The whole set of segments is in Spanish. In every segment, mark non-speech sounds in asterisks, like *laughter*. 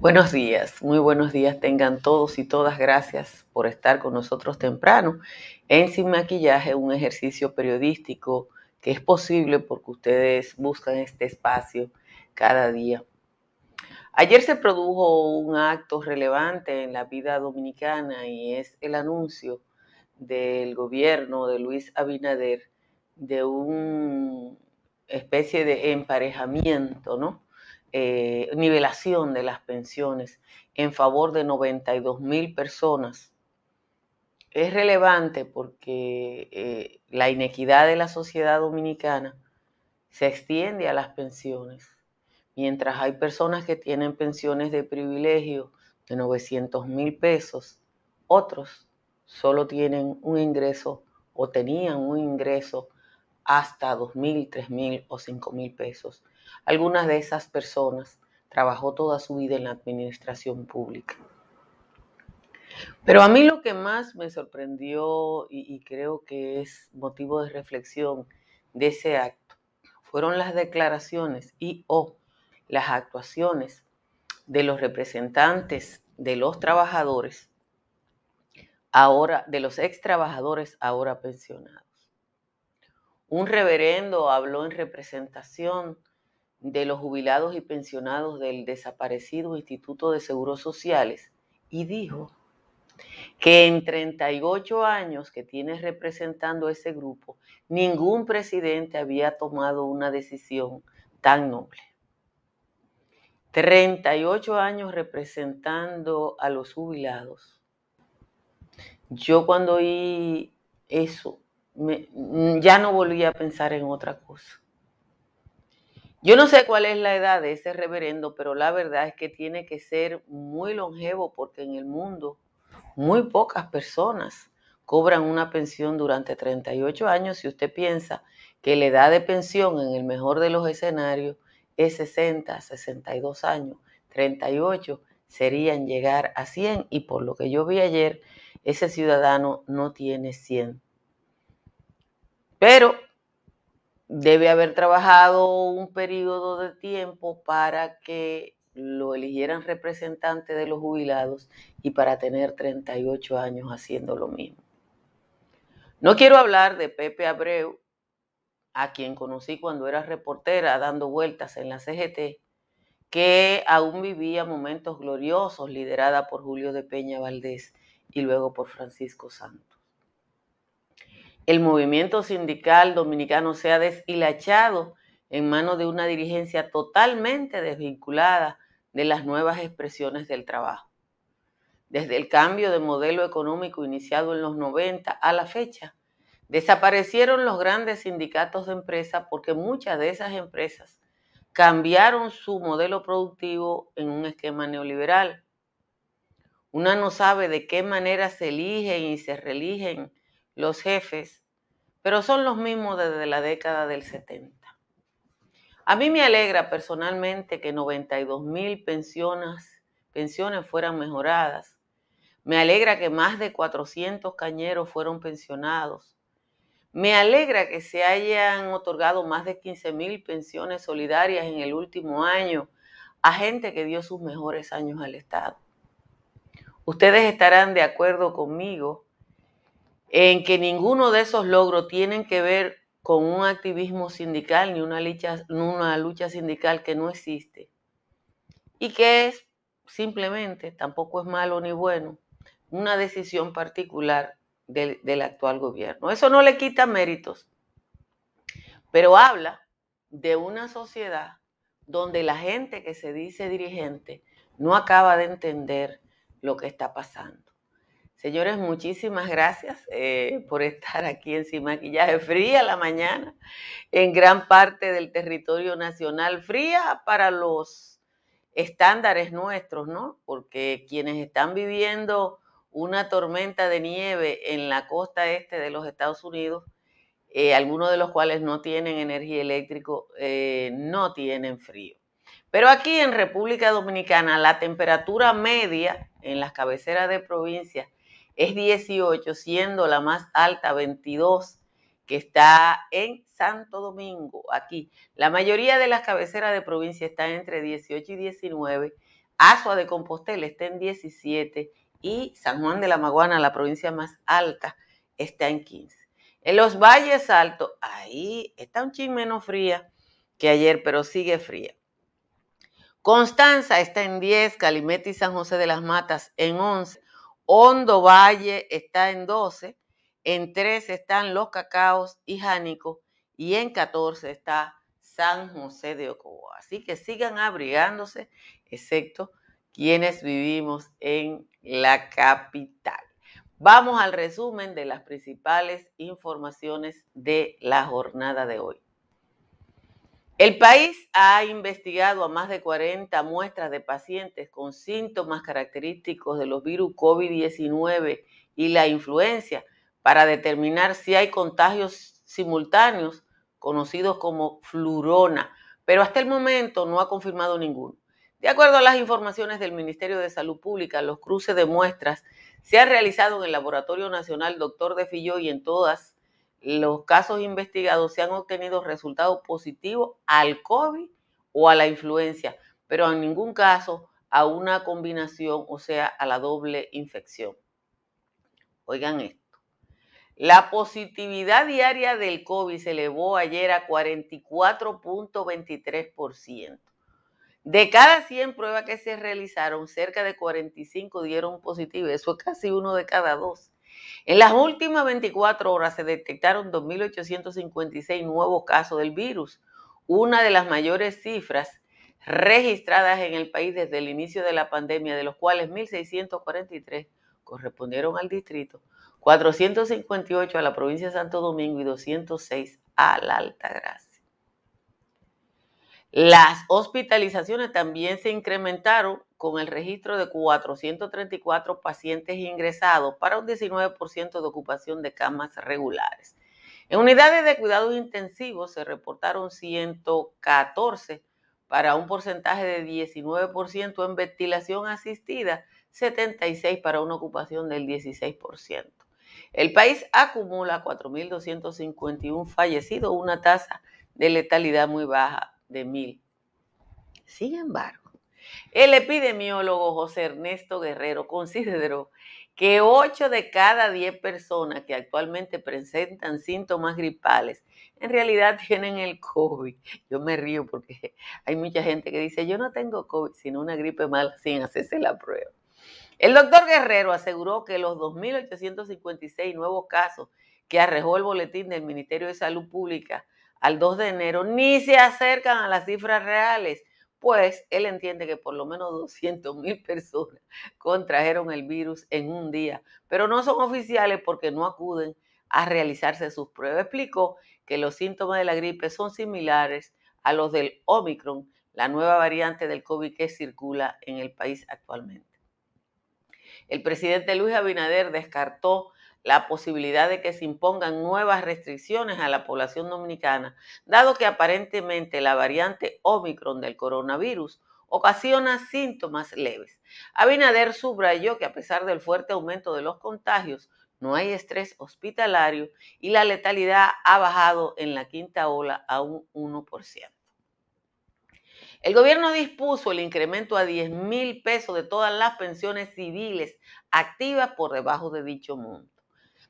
Buenos días, muy buenos días tengan todos y todas. Gracias por estar con nosotros temprano en Sin Maquillaje, un ejercicio periodístico que es posible porque ustedes buscan este espacio cada día. Ayer se produjo un acto relevante en la vida dominicana y es el anuncio del gobierno de Luis Abinader de una especie de emparejamiento, ¿no? Eh, nivelación de las pensiones en favor de 92 mil personas. Es relevante porque eh, la inequidad de la sociedad dominicana se extiende a las pensiones. Mientras hay personas que tienen pensiones de privilegio de 900 mil pesos, otros solo tienen un ingreso o tenían un ingreso hasta dos mil, tres mil o cinco mil pesos. Algunas de esas personas trabajó toda su vida en la administración pública. Pero a mí lo que más me sorprendió y, creo que es motivo de reflexión de ese acto fueron las declaraciones y o las actuaciones de los representantes de los trabajadores ahora, de los ex trabajadores ahora pensionados. Un reverendo habló en representación de los jubilados y pensionados del desaparecido Instituto de Seguros Sociales y dijo que en 38 años que tiene representando ese grupo, ningún presidente había tomado una decisión tan noble. 38 años representando a los jubilados yo cuando oí eso, mm, ya no volví a pensar en otra cosa. Yo no sé cuál es la edad de ese reverendo, pero la verdad es que tiene que ser muy longevo porque en el mundo muy pocas personas cobran una pensión durante 38 años. Si usted piensa que la edad de pensión en el mejor de los escenarios es 60, 62 años, 38 serían llegar a 100 y por lo que yo vi ayer, ese ciudadano no tiene 100. Pero debe haber trabajado un periodo de tiempo para que lo eligieran representante de los jubilados y para tener 38 años haciendo lo mismo. No quiero hablar de Pepe Abreu, a quien conocí cuando era reportera dando vueltas en la CGT, que aún vivía momentos gloriosos liderada por Julio de Peña Valdés y luego por Francisco Santos. El movimiento sindical dominicano se ha deshilachado en manos de una dirigencia totalmente desvinculada de las nuevas expresiones del trabajo. Desde el cambio de modelo económico iniciado en los 90 a la fecha, desaparecieron los grandes sindicatos de empresas porque muchas de esas empresas cambiaron su modelo productivo en un esquema neoliberal una no sabe de qué manera se eligen y se reeligen los jefes, pero son los mismos desde la década del 70. A mí me alegra personalmente que 92 mil pensiones, pensiones fueran mejoradas. Me alegra que más de 400 cañeros fueron pensionados. Me alegra que se hayan otorgado más de 15 mil pensiones solidarias en el último año a gente que dio sus mejores años al Estado. Ustedes estarán de acuerdo conmigo en que ninguno de esos logros tienen que ver con un activismo sindical ni una lucha, sindical que no existe y que es simplemente, tampoco es malo ni bueno, una decisión particular del actual gobierno. Eso no le quita méritos, pero habla de una sociedad donde la gente que se dice dirigente no acaba de entender lo que está pasando. Señores, muchísimas gracias eh, por estar aquí en Sin Fría la mañana, en gran parte del territorio nacional, fría para los estándares nuestros, ¿no? Porque quienes están viviendo una tormenta de nieve en la costa este de los Estados Unidos, eh, algunos de los cuales no tienen energía eléctrica, eh, no tienen frío. Pero aquí en República Dominicana la temperatura media en las cabeceras de provincia es 18, siendo la más alta 22, que está en Santo Domingo, aquí. La mayoría de las cabeceras de provincia están entre 18 y 19. Asua de Compostela está en 17 y San Juan de la Maguana, la provincia más alta, está en 15. En los valles altos, ahí está un chin menos fría que ayer, pero sigue fría. Constanza está en 10, Calimete y San José de las Matas en 11, Hondo Valle está en 12, en 13 están Los Cacaos y Jánico y en 14 está San José de Ocoa. Así que sigan abrigándose, excepto quienes vivimos en la capital. Vamos al resumen de las principales informaciones de la jornada de hoy. El país ha investigado a más de 40 muestras de pacientes con síntomas característicos de los virus COVID-19 y la influencia para determinar si hay contagios simultáneos conocidos como flurona, pero hasta el momento no ha confirmado ninguno. De acuerdo a las informaciones del Ministerio de Salud Pública, los cruces de muestras se han realizado en el Laboratorio Nacional Doctor de Filló y en todos los casos investigados se han obtenido resultados positivos al COVID o a la influencia, pero en ningún caso a una combinación, o sea, a la doble infección. Oigan esto. La positividad diaria del COVID se elevó ayer a 44.23%. De cada 100 pruebas que se realizaron, cerca de 45 dieron positivo. Eso es casi uno de cada dos. En las últimas 24 horas se detectaron 2.856 nuevos casos del virus, una de las mayores cifras registradas en el país desde el inicio de la pandemia, de los cuales 1.643 correspondieron al distrito, 458 a la provincia de Santo Domingo y 206 a la Altagracia. Las hospitalizaciones también se incrementaron con el registro de 434 pacientes ingresados para un 19% de ocupación de camas regulares. En unidades de cuidados intensivos se reportaron 114 para un porcentaje de 19% en ventilación asistida, 76 para una ocupación del 16%. El país acumula 4.251 fallecidos, una tasa de letalidad muy baja de mil. Sin embargo, el epidemiólogo José Ernesto Guerrero consideró que 8 de cada 10 personas que actualmente presentan síntomas gripales en realidad *laughs* tienen el COVID. Yo me río porque hay mucha gente que dice, yo no tengo COVID, sino una gripe mala sin hacerse la prueba. El doctor Guerrero aseguró que los 2.856 nuevos casos que arrojó el boletín del Ministerio de Salud Pública al 2 de enero ni se acercan a las cifras reales, pues él entiende que por lo menos 200 mil personas contrajeron el virus en un día, pero no son oficiales porque no acuden a realizarse sus pruebas. Explicó que los síntomas de la gripe son similares a los del Omicron, la nueva variante del COVID que circula en el país actualmente. El presidente Luis Abinader descartó la posibilidad de que se impongan nuevas restricciones a la población dominicana, dado que aparentemente la variante Omicron del coronavirus ocasiona síntomas leves. Abinader subrayó que a pesar del fuerte aumento de los contagios, no hay estrés hospitalario y la letalidad ha bajado en la quinta ola a un 1%. El gobierno dispuso el incremento a 10 mil pesos de todas las pensiones civiles activas por debajo de dicho monto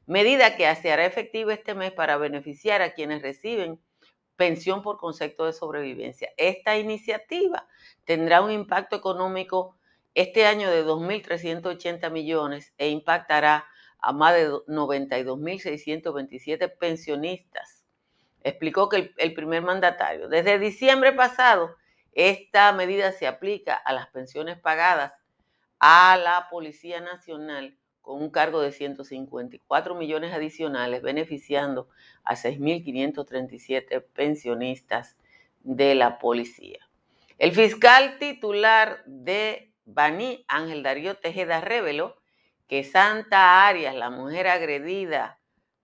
medida que se hará efectiva este mes para beneficiar a quienes reciben pensión por concepto de sobrevivencia. Esta iniciativa tendrá un impacto económico este año de 2.380 millones e impactará a más de 92.627 pensionistas. Explicó que el, el primer mandatario, desde diciembre pasado, esta medida se aplica a las pensiones pagadas a la Policía Nacional con un cargo de 154 millones adicionales, beneficiando a 6.537 pensionistas de la policía. El fiscal titular de Baní, Ángel Darío Tejeda, reveló que Santa Arias, la mujer agredida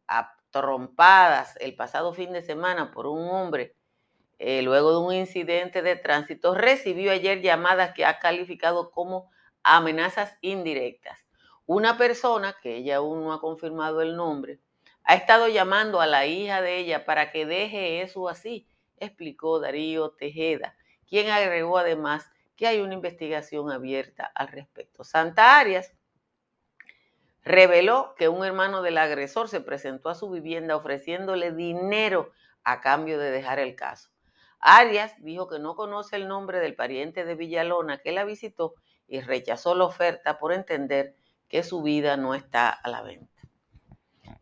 a trompadas el pasado fin de semana por un hombre eh, luego de un incidente de tránsito, recibió ayer llamadas que ha calificado como amenazas indirectas. Una persona, que ella aún no ha confirmado el nombre, ha estado llamando a la hija de ella para que deje eso así, explicó Darío Tejeda, quien agregó además que hay una investigación abierta al respecto. Santa Arias reveló que un hermano del agresor se presentó a su vivienda ofreciéndole dinero a cambio de dejar el caso. Arias dijo que no conoce el nombre del pariente de Villalona que la visitó y rechazó la oferta por entender que su vida no está a la venta.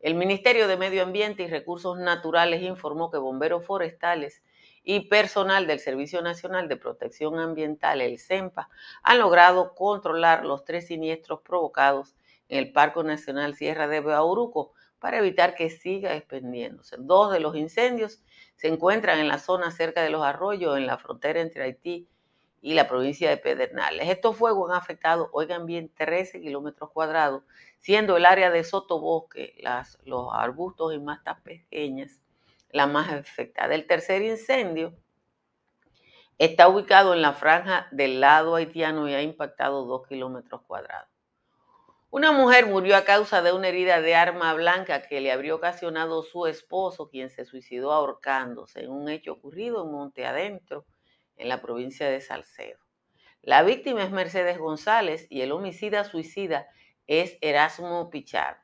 El Ministerio de Medio Ambiente y Recursos Naturales informó que bomberos forestales y personal del Servicio Nacional de Protección Ambiental, el CEMPA, han logrado controlar los tres siniestros provocados en el Parque Nacional Sierra de Bauruco para evitar que siga expendiéndose. Dos de los incendios se encuentran en la zona cerca de los arroyos, en la frontera entre Haití y la provincia de Pedernales. Estos fuegos han afectado, oigan bien, 13 kilómetros cuadrados, siendo el área de sotobosque, los arbustos y mastas pequeñas, la más afectada. El tercer incendio está ubicado en la franja del lado haitiano y ha impactado 2 kilómetros cuadrados. Una mujer murió a causa de una herida de arma blanca que le habría ocasionado su esposo, quien se suicidó ahorcándose en un hecho ocurrido en Monte Adentro, en la provincia de Salcedo. La víctima es Mercedes González y el homicida suicida es Erasmo Pichardo.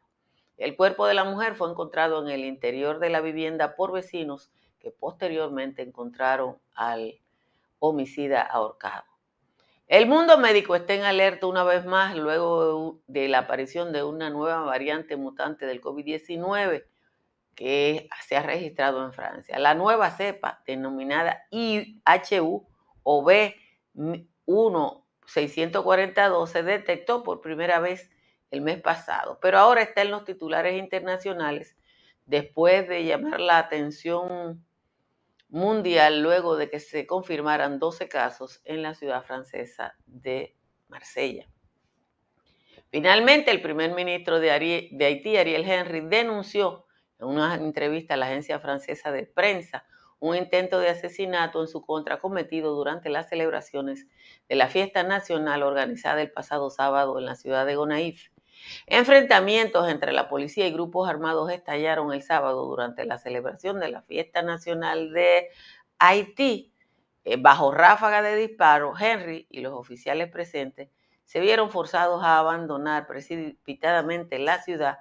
El cuerpo de la mujer fue encontrado en el interior de la vivienda por vecinos que posteriormente encontraron al homicida ahorcado. El mundo médico está en alerta una vez más luego de la aparición de una nueva variante mutante del COVID-19 que se ha registrado en Francia. La nueva cepa, denominada IHU o B1642, se detectó por primera vez el mes pasado, pero ahora está en los titulares internacionales después de llamar la atención mundial luego de que se confirmaran 12 casos en la ciudad francesa de Marsella. Finalmente, el primer ministro de, Haití, Ariel Henry, denunció en una entrevista a la agencia francesa de prensa un intento de asesinato en su contra cometido durante las celebraciones de la fiesta nacional organizada el pasado sábado en la ciudad de Gonaïf. Enfrentamientos entre la policía y grupos armados estallaron el sábado durante la celebración de la fiesta nacional de Haití. Eh, bajo ráfaga de disparos, Henry y los oficiales presentes se vieron forzados a abandonar precipitadamente la ciudad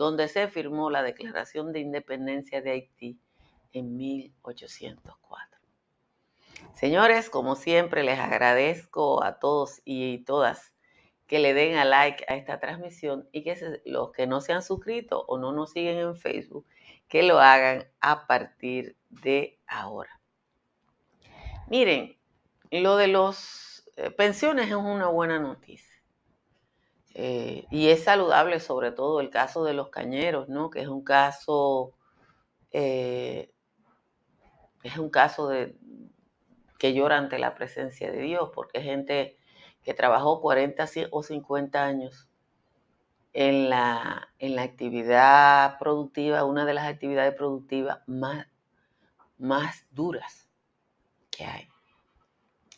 donde se firmó la Declaración de Independencia de Haití en 1804. Señores, como siempre, les agradezco a todos y todas que le den a like a esta transmisión y que los que no se han suscrito o no nos siguen en Facebook, que lo hagan a partir de ahora. Miren, lo de las eh, pensiones es una buena noticia. Eh, y es saludable sobre todo el caso de los cañeros, ¿no? Que es un caso, eh, es un caso de, que llora ante la presencia de Dios, porque gente que trabajó 40 o 50 años en la, en la actividad productiva, una de las actividades productivas más, más duras que hay.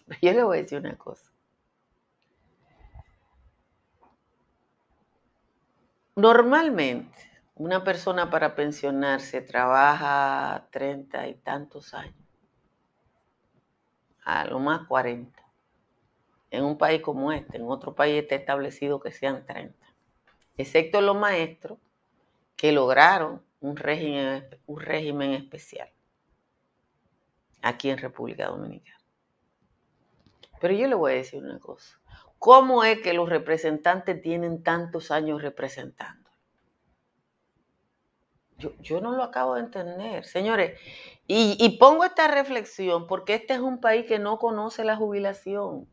*laughs* Yo le voy a decir una cosa. Normalmente, una persona para pensionarse trabaja 30 y tantos años, a lo más 40 en un país como este, en otro país está establecido que sean 30, excepto los maestros que lograron un régimen, un régimen especial aquí en República Dominicana. Pero yo le voy a decir una cosa. ¿Cómo es que los representantes tienen tantos años representando? Yo, no lo acabo de entender, señores. Y, y pongo esta reflexión porque este es un país que no conoce la jubilación.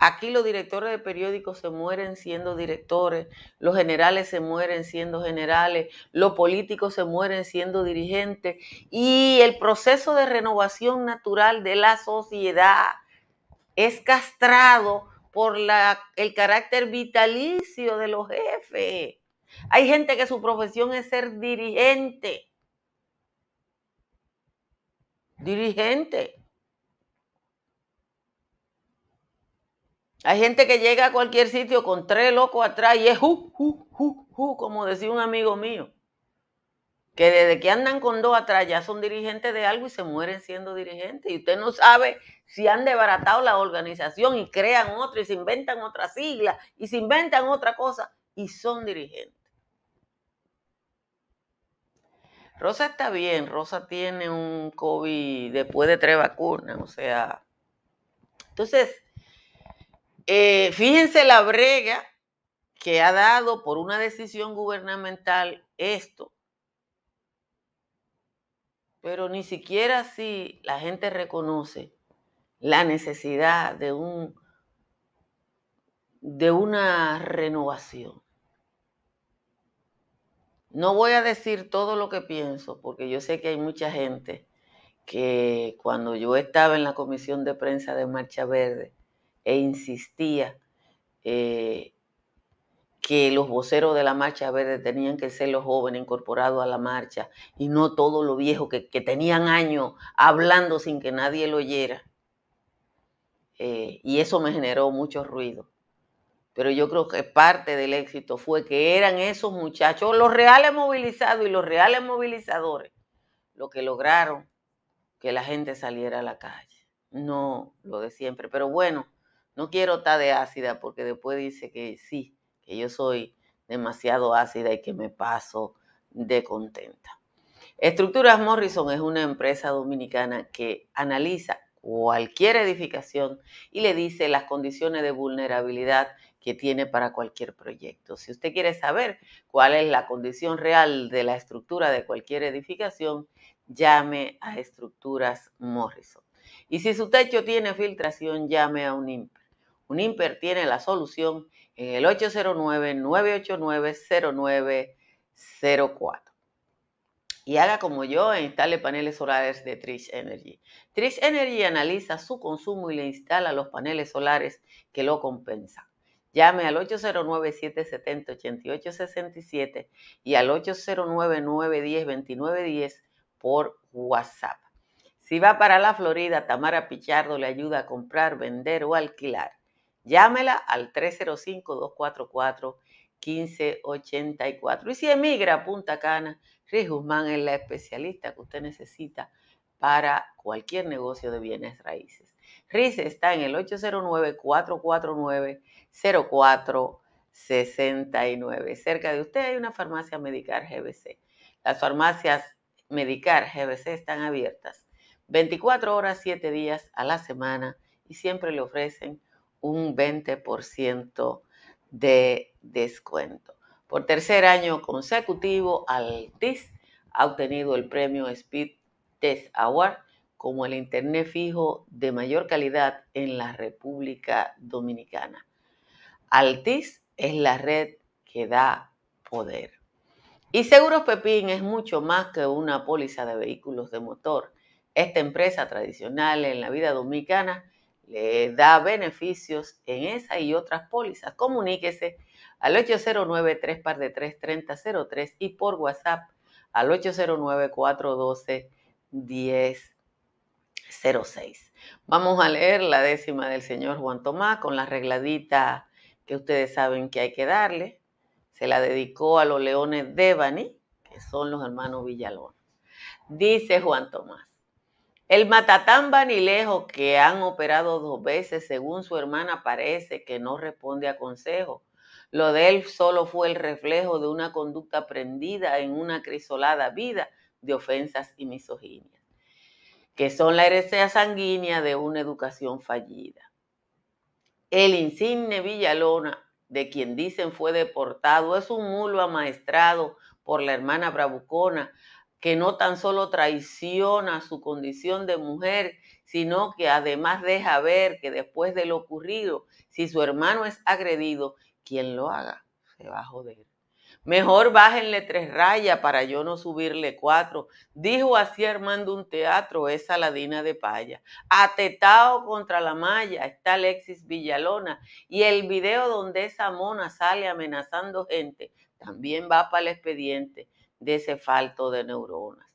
Aquí los directores de periódicos se mueren siendo directores, los generales se mueren siendo generales, los políticos se mueren siendo dirigentes y el proceso de renovación natural de la sociedad es castrado por la, el carácter vitalicio de los jefes. Hay gente que su profesión es ser dirigente. Dirigente. Hay gente que llega a cualquier sitio con tres locos atrás y es ju, ju, ju, ju, como decía un amigo mío. Que desde que andan con dos atrás ya son dirigentes de algo y se mueren siendo dirigentes. Y usted no sabe si han desbaratado la organización y crean otra y se inventan otra sigla y se inventan otra cosa y son dirigentes. Rosa está bien, Rosa tiene un COVID después de tres vacunas, o sea. Entonces, eh, fíjense la brega que ha dado por una decisión gubernamental esto. Pero ni siquiera si la gente reconoce la necesidad de un de una renovación. No voy a decir todo lo que pienso, porque yo sé que hay mucha gente que cuando yo estaba en la comisión de prensa de Marcha Verde, e insistía eh, que los voceros de la marcha verde tenían que ser los jóvenes incorporados a la marcha y no todos los viejos que, tenían años hablando sin que nadie lo oyera. Eh, y eso me generó mucho ruido. Pero yo creo que parte del éxito fue que eran esos muchachos, los reales movilizados y los reales movilizadores, lo que lograron que la gente saliera a la calle. No lo de siempre. Pero bueno, no quiero estar de ácida porque después dice que sí, que yo soy demasiado ácida y que me paso de contenta. Estructuras Morrison es una empresa dominicana que analiza cualquier edificación y le dice las condiciones de vulnerabilidad que tiene para cualquier proyecto. Si usted quiere saber cuál es la condición real de la estructura de cualquier edificación, llame a Estructuras Morrison. Y si su techo tiene filtración, llame a un IMPER. Unimper tiene la solución en el 809-989-0904. Y haga como yo e instale paneles solares de Trish Energy. Trish Energy analiza su consumo y le instala los paneles solares que lo compensan. Llame al 809-770-8867 y al 809-910-2910 por WhatsApp. Si va para la Florida, Tamara Pichardo le ayuda a comprar, vender o alquilar. Llámela al 305-244-1584. Y si emigra a Punta Cana, Riz Guzmán es la especialista que usted necesita para cualquier negocio de bienes raíces. Riz está en el 809-449-0469. Cerca de usted hay una farmacia Medicar GBC. Las farmacias Medicar GBC están abiertas 24 horas, 7 días a la semana y siempre le ofrecen un 20% de descuento. Por tercer año consecutivo, Altis ha obtenido el premio Speed Test Award como el Internet fijo de mayor calidad en la República Dominicana. Altis es la red que da poder. Y Seguros Pepín es mucho más que una póliza de vehículos de motor. Esta empresa tradicional en la vida dominicana le da beneficios en esa y otras pólizas. Comuníquese al 809 par de 3003 y por WhatsApp al 809-412-1006. Vamos a leer la décima del señor Juan Tomás con la regladita que ustedes saben que hay que darle. Se la dedicó a los leones de Bani, que son los hermanos Villalón. Dice Juan Tomás. El matatán Banilejo, que han operado dos veces, según su hermana, parece que no responde a consejo. Lo de él solo fue el reflejo de una conducta prendida en una crisolada vida de ofensas y misoginia, que son la herencia sanguínea de una educación fallida. El insigne Villalona, de quien dicen fue deportado, es un mulo amaestrado por la hermana bravucona, que no tan solo traiciona su condición de mujer, sino que además deja ver que después de lo ocurrido, si su hermano es agredido, quien lo haga se va a joder. Mejor bájenle tres rayas para yo no subirle cuatro. Dijo así Armando un teatro, es Saladina de Paya. Atetado contra la malla está Alexis Villalona. Y el video donde esa mona sale amenazando gente también va para el expediente de ese falto de neuronas.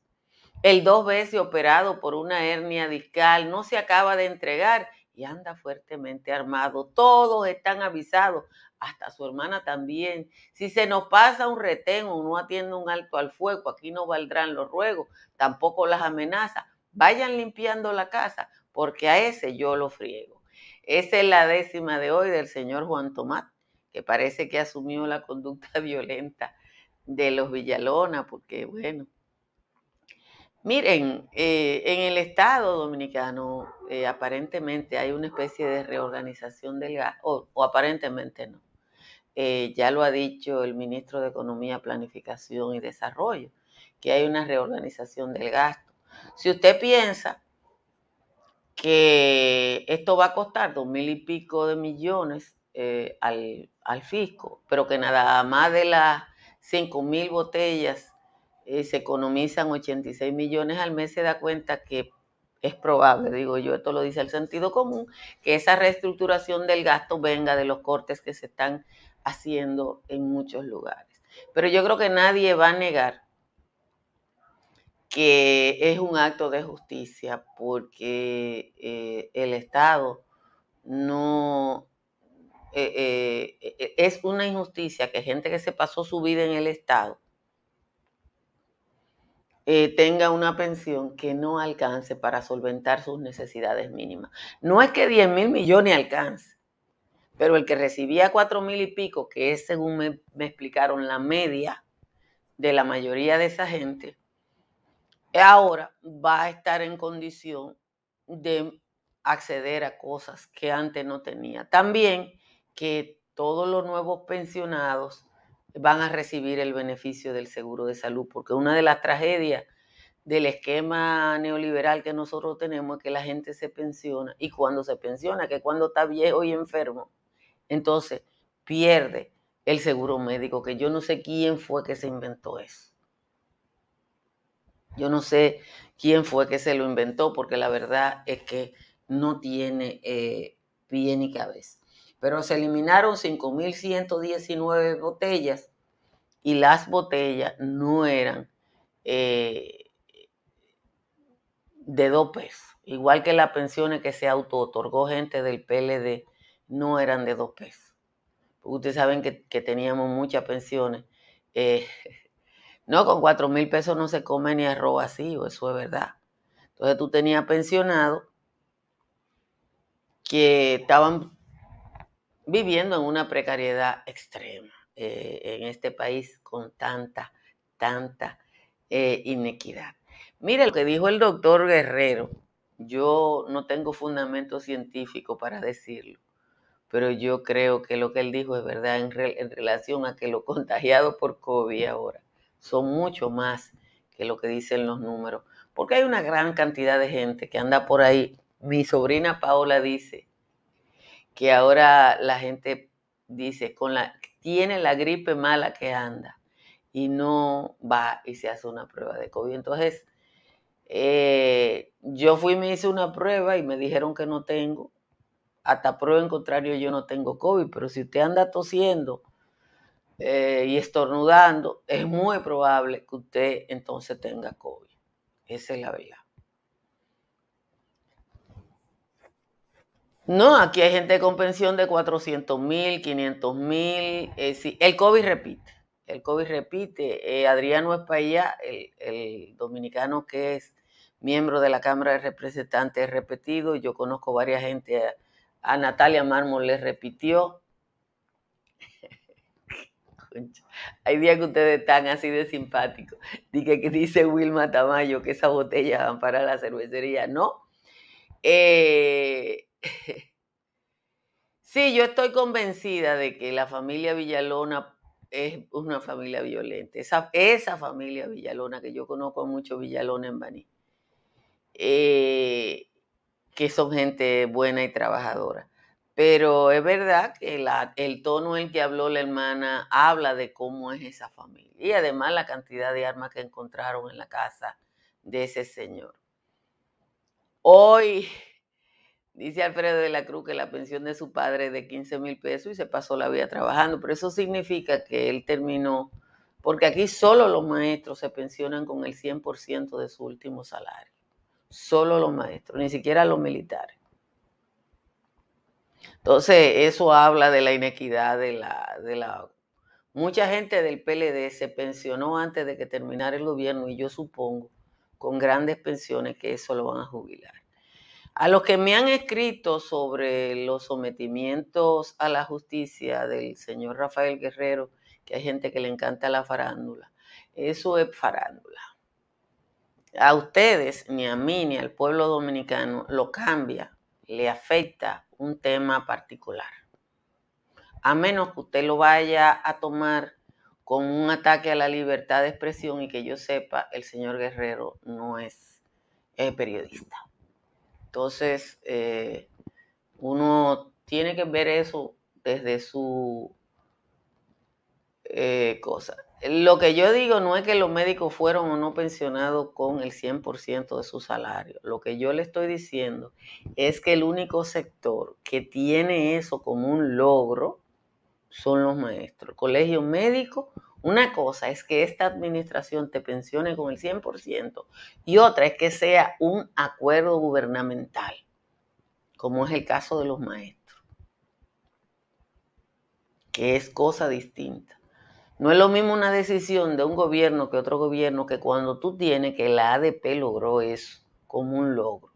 El dos veces operado por una hernia discal no se acaba de entregar y anda fuertemente armado. Todos están avisados, hasta su hermana también. Si se nos pasa un retén o no atiende un alto al fuego, aquí no valdrán los ruegos, tampoco las amenazas. Vayan limpiando la casa, porque a ese yo lo friego. Esa es la décima de hoy del señor Juan Tomás, que parece que asumió la conducta *laughs* violenta de los Villalona, porque bueno. Miren, eh, en el Estado dominicano eh, aparentemente hay una especie de reorganización del gas, o, aparentemente no. Eh, ya lo ha dicho el ministro de Economía, Planificación y Desarrollo, que hay una reorganización del gasto. Si usted piensa que esto va a costar dos mil y pico de millones al, al fisco, pero que nada más de la 5 mil botellas, eh, se economizan 86 millones al mes, se da cuenta que es probable, digo yo, esto lo dice el sentido común, que esa reestructuración del gasto venga de los cortes que se están haciendo en muchos lugares. Pero yo creo que nadie va a negar que es un acto de justicia porque eh, el Estado no eh, es una injusticia que gente que se pasó su vida en el Estado eh, tenga una pensión que no alcance para solventar sus necesidades mínimas. No es que 10 mil millones alcance, pero el que recibía 4 mil y pico, que es según me, me explicaron la media de la mayoría de esa gente, ahora va a estar en condición de acceder a cosas que antes no tenía. También que todos los nuevos pensionados van a recibir el beneficio del seguro de salud, porque una de las tragedias del esquema neoliberal que nosotros tenemos es que la gente se pensiona y cuando se pensiona, que cuando está viejo y enfermo, entonces pierde el seguro médico, que yo no sé quién fue que se inventó eso. Yo no sé quién fue que se lo inventó, porque la verdad es que no tiene eh, pie ni cabeza pero se eliminaron 5.119 botellas y las botellas no eran eh, de dos pesos. Igual que las pensiones que se auto-otorgó gente del PLD, no eran de dos pesos. ustedes saben que, teníamos muchas pensiones. Eh, *laughs* no, con cuatro mil pesos no se come ni arroz vacío, eso es verdad. Entonces tú tenías pensionados que estaban viviendo en una precariedad extrema eh, en este país con tanta, tanta eh, inequidad. Mire lo que dijo el doctor Guerrero. Yo no tengo fundamento científico para decirlo, pero yo creo que lo que él dijo es verdad en, en relación a que los *laughs* contagiados por COVID ahora son mucho más que lo que dicen los números, porque hay una gran cantidad de gente que anda por ahí. Mi sobrina Paola dice, que ahora la gente dice, con la, tiene la gripe mala que anda y no va y se hace una prueba de COVID. Entonces, eh, yo fui y me hice una prueba y me dijeron que no tengo. Hasta prueba en contrario, yo no tengo COVID, pero si usted anda tosiendo eh, y estornudando, es muy probable que usted entonces tenga COVID. Esa es la verdad. No, aquí hay gente con pensión de 400 mil, 500 mil. Eh, el COVID repite. El COVID repite. Eh, Adriano Espaillá, el, el dominicano que es miembro de la Cámara de Representantes, repetido. Yo conozco varias gente. A, Natalia Mármol le repitió. *laughs* Hay días que ustedes están así de simpáticos. Dice que dice Wilma Tamayo que esa botella van para la cervecería. No. Eh, *laughs* Sí, yo estoy convencida de que la familia Villalona es una familia violenta. Esa, familia Villalona, que yo conozco a muchos Villalona en Baní, eh, que son gente buena y trabajadora. Pero es verdad que el tono en que habló la hermana habla de cómo es esa familia. Y además la cantidad de armas que encontraron en la casa de ese señor. Hoy dice Alfredo de la Cruz que la pensión de su padre es de 15 mil pesos y se pasó la vida trabajando. Pero eso significa que él terminó, porque aquí solo los maestros se pensionan con el 100% de su último salario. Solo los maestros, ni siquiera los militares. Entonces, eso habla de la inequidad de la, de la... Mucha gente del PLD se pensionó antes de que terminara el gobierno y yo supongo con grandes pensiones que eso lo van a jubilar. A los que me han escrito sobre los sometimientos a la justicia del señor Rafael Guerrero, que hay gente que le encanta la farándula, eso es farándula. A ustedes, ni a mí, ni al pueblo dominicano, lo cambia, le afecta un tema particular. A menos que usted lo vaya a tomar con un ataque a la libertad de expresión y que yo sepa, el señor Guerrero no es periodista. Entonces, eh, uno tiene que ver eso desde su eh, cosa. Lo que yo digo no es que los médicos fueron o no pensionados con el 100% de su salario. Lo que yo le estoy diciendo es que el único sector que tiene eso como un logro son los maestros. El colegio médico, una cosa es que esta administración te pensione con el 100% y otra es que sea un acuerdo gubernamental, como es el caso de los maestros, que es cosa distinta. No es lo mismo una decisión de un gobierno que otro gobierno que cuando tú tienes que la ADP logró eso como un logro.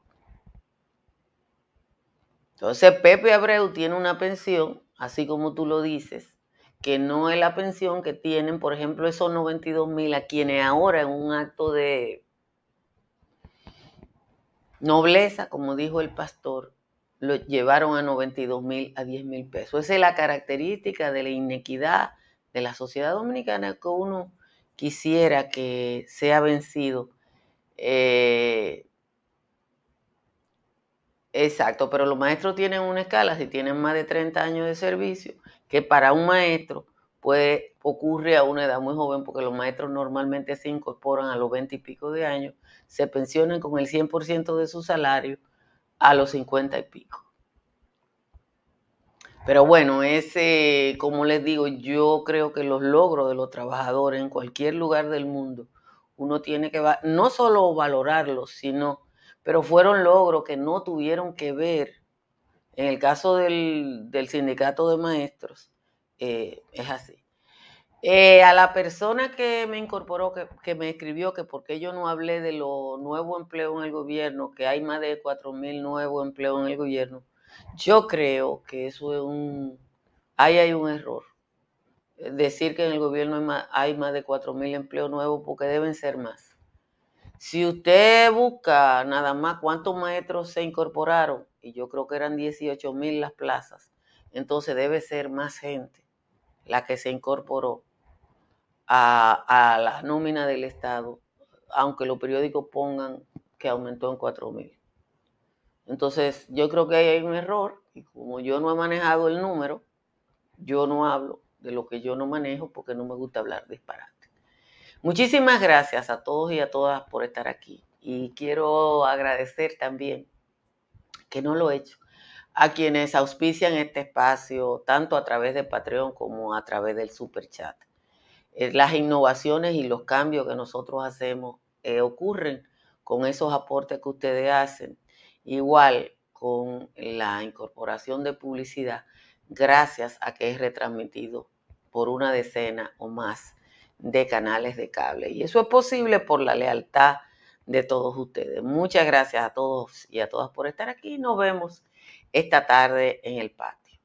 Entonces Pepe Abreu tiene una pensión, así como tú lo dices, que no es la pensión que tienen, por ejemplo, esos 92 mil a quienes ahora en un acto de nobleza, como dijo el pastor, lo llevaron a 92 mil a 10 mil pesos. Esa es la característica de la inequidad de la sociedad dominicana que uno quisiera que sea vencido. Eh, exacto, pero los maestros tienen una escala, si tienen más de 30 años de servicio, que para un maestro puede ocurre a una edad muy joven, porque los maestros normalmente se incorporan a los 20 y pico de años, se pensionan con el 100% de su salario a los 50 y pico. Pero bueno, ese, como les digo, yo creo que los logros de los trabajadores en cualquier lugar del mundo, uno tiene que no solo valorarlos, sino, pero fueron logros que no tuvieron que ver, en el caso del, sindicato de maestros, eh, es así. Eh, a la persona que me incorporó, que, me escribió que por qué yo no hablé de los nuevos empleos en el gobierno, que hay más de 4.000 nuevos empleos en el gobierno, yo creo que eso es un, ahí hay un error. Decir que en el gobierno hay más, hay más de 4.000 empleos nuevos porque deben ser más. Si usted busca nada más cuántos maestros se incorporaron, yo creo que eran 18 mil las plazas, entonces debe ser más gente la que se incorporó a, a la nómina del Estado, aunque los periódicos pongan que aumentó en 4 mil. Entonces, yo creo que ahí hay un error y como yo no he manejado el número, yo no hablo de lo que yo no manejo porque no me gusta hablar disparate. Muchísimas gracias a todos y a todas por estar aquí. Y quiero agradecer también, que no lo he hecho, a quienes auspician este espacio, tanto a través de Patreon como a través del Super Chat. Eh, las innovaciones y los cambios que nosotros hacemos eh, ocurren con esos aportes que ustedes hacen igual con la incorporación de publicidad, gracias a que es retransmitido por una decena o más de canales de cable. Y eso es posible por la lealtad de todos ustedes. Muchas gracias a todos y a todas por estar aquí. Nos vemos esta tarde en el patio.